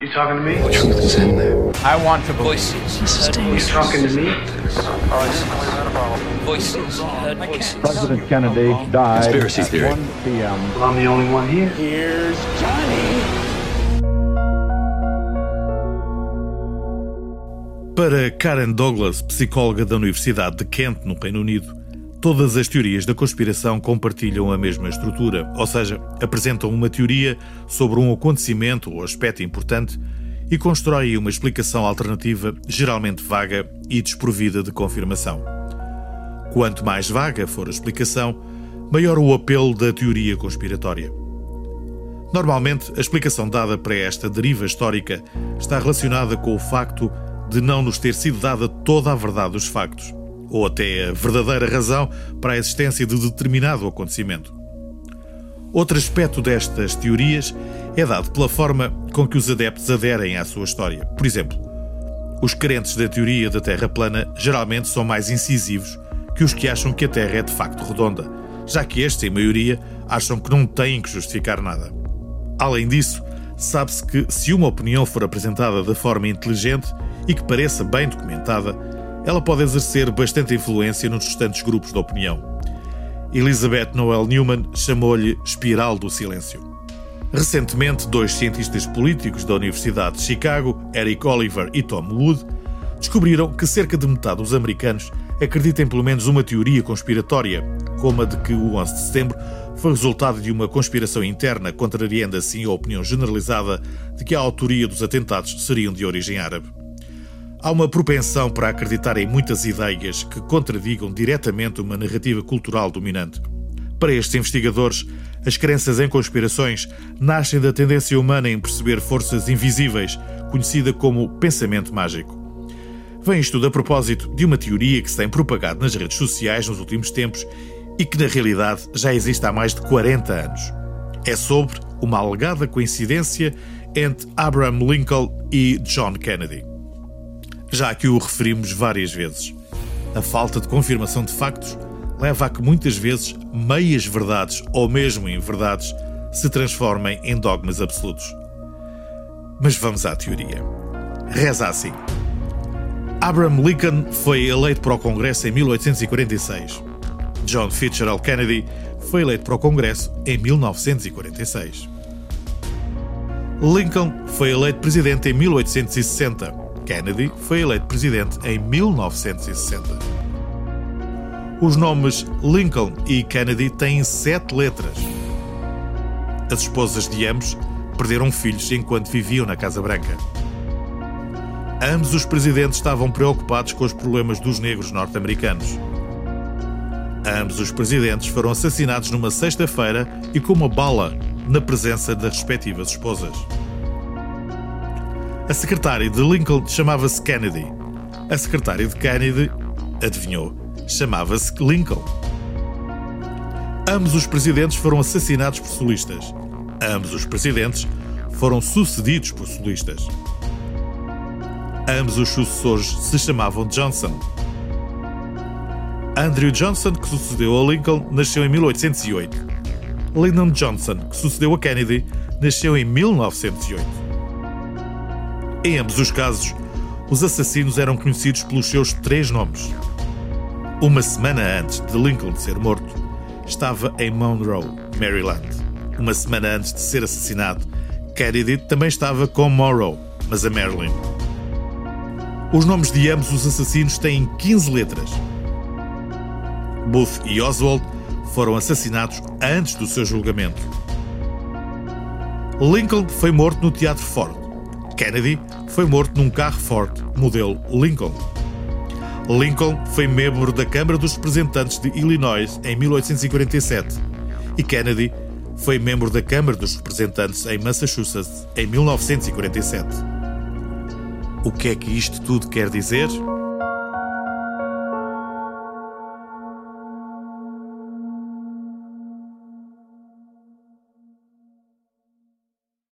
You talking to me? The truth is in there. I want to voices. This is You dangerous. talking to me? Voices. Heard voices. President Kennedy died Conspiracy at theory. 1 p.m. Well, I'm the only one here. Here's Johnny. Para Karen Douglas, psicóloga da Universidade de Kent, no Reino Unido, todas as teorias da conspiração compartilham a mesma estrutura, ou seja, apresentam uma teoria sobre um acontecimento ou aspecto importante e constroem uma explicação alternativa, geralmente vaga e desprovida de confirmação. Quanto mais vaga for a explicação, maior o apelo da teoria conspiratória. Normalmente, a explicação dada para esta deriva histórica está relacionada com o facto de não nos ter sido dada toda a verdade dos factos, ou até a verdadeira razão para a existência de determinado acontecimento. Outro aspecto destas teorias é dado pela forma com que os adeptos aderem à sua história. Por exemplo, os crentes da teoria da Terra plana geralmente são mais incisivos que os que acham que a Terra é de facto redonda, já que estes, em maioria, acham que não têm que justificar nada. Além disso, sabe-se que se uma opinião for apresentada de forma inteligente e que pareça bem documentada, ela pode exercer bastante influência nos restantes grupos de opinião. Elizabeth Noel Newman chamou-lhe espiral do silêncio. Recentemente, dois cientistas políticos da Universidade de Chicago, Eric Oliver e Tom Wood, descobriram que cerca de metade dos americanos acredita em pelo menos uma teoria conspiratória, como a de que o 11 de setembro foi resultado de uma conspiração interna, contrariando assim a opinião generalizada de que a autoria dos atentados seriam de origem árabe. Há uma propensão para acreditar em muitas ideias que contradigam diretamente uma narrativa cultural dominante. Para estes investigadores, as crenças em conspirações nascem da tendência humana em perceber forças invisíveis, conhecida como pensamento mágico. Vem isto a propósito de uma teoria que se tem propagado nas redes sociais nos últimos tempos e que na realidade já existe há mais de 40 anos. É sobre uma alegada coincidência entre Abraham Lincoln e John Kennedy. Já que o referimos várias vezes. A falta de confirmação de factos leva a que muitas vezes meias verdades ou mesmo inverdades se transformem em dogmas absolutos. Mas vamos à teoria. Reza assim. Abraham Lincoln foi eleito para o Congresso em 1846. John Fitzgerald Kennedy foi eleito para o Congresso em 1946. Lincoln foi eleito presidente em 1860. Kennedy foi eleito presidente em 1960. Os nomes Lincoln e Kennedy têm sete letras. As esposas de ambos perderam filhos enquanto viviam na Casa Branca. Ambos os presidentes estavam preocupados com os problemas dos negros norte-americanos. Ambos os presidentes foram assassinados numa sexta-feira e com uma bala na presença das respectivas esposas. A secretária de Lincoln chamava-se Kennedy. A secretária de Kennedy, adivinhou, chamava-se Lincoln. Ambos os presidentes foram assassinados por solistas. Ambos os presidentes foram sucedidos por solistas. Ambos os sucessores se chamavam Johnson. Andrew Johnson, que sucedeu a Lincoln, nasceu em 1808. Lyndon Johnson, que sucedeu a Kennedy, nasceu em 1908. Em ambos os casos, os assassinos eram conhecidos pelos seus três nomes. Uma semana antes de Lincoln ser morto, estava em Monroe, Maryland. Uma semana antes de ser assassinado, Kennedy também estava com Monroe, mas a Maryland. Os nomes de ambos os assassinos têm 15 letras. Booth e Oswald foram assassinados antes do seu julgamento. Lincoln foi morto no Teatro Ford. Kennedy foi morto num carro Ford, modelo Lincoln. Lincoln foi membro da Câmara dos Representantes de Illinois em 1847 e Kennedy foi membro da Câmara dos Representantes em Massachusetts em 1947. O que é que isto tudo quer dizer?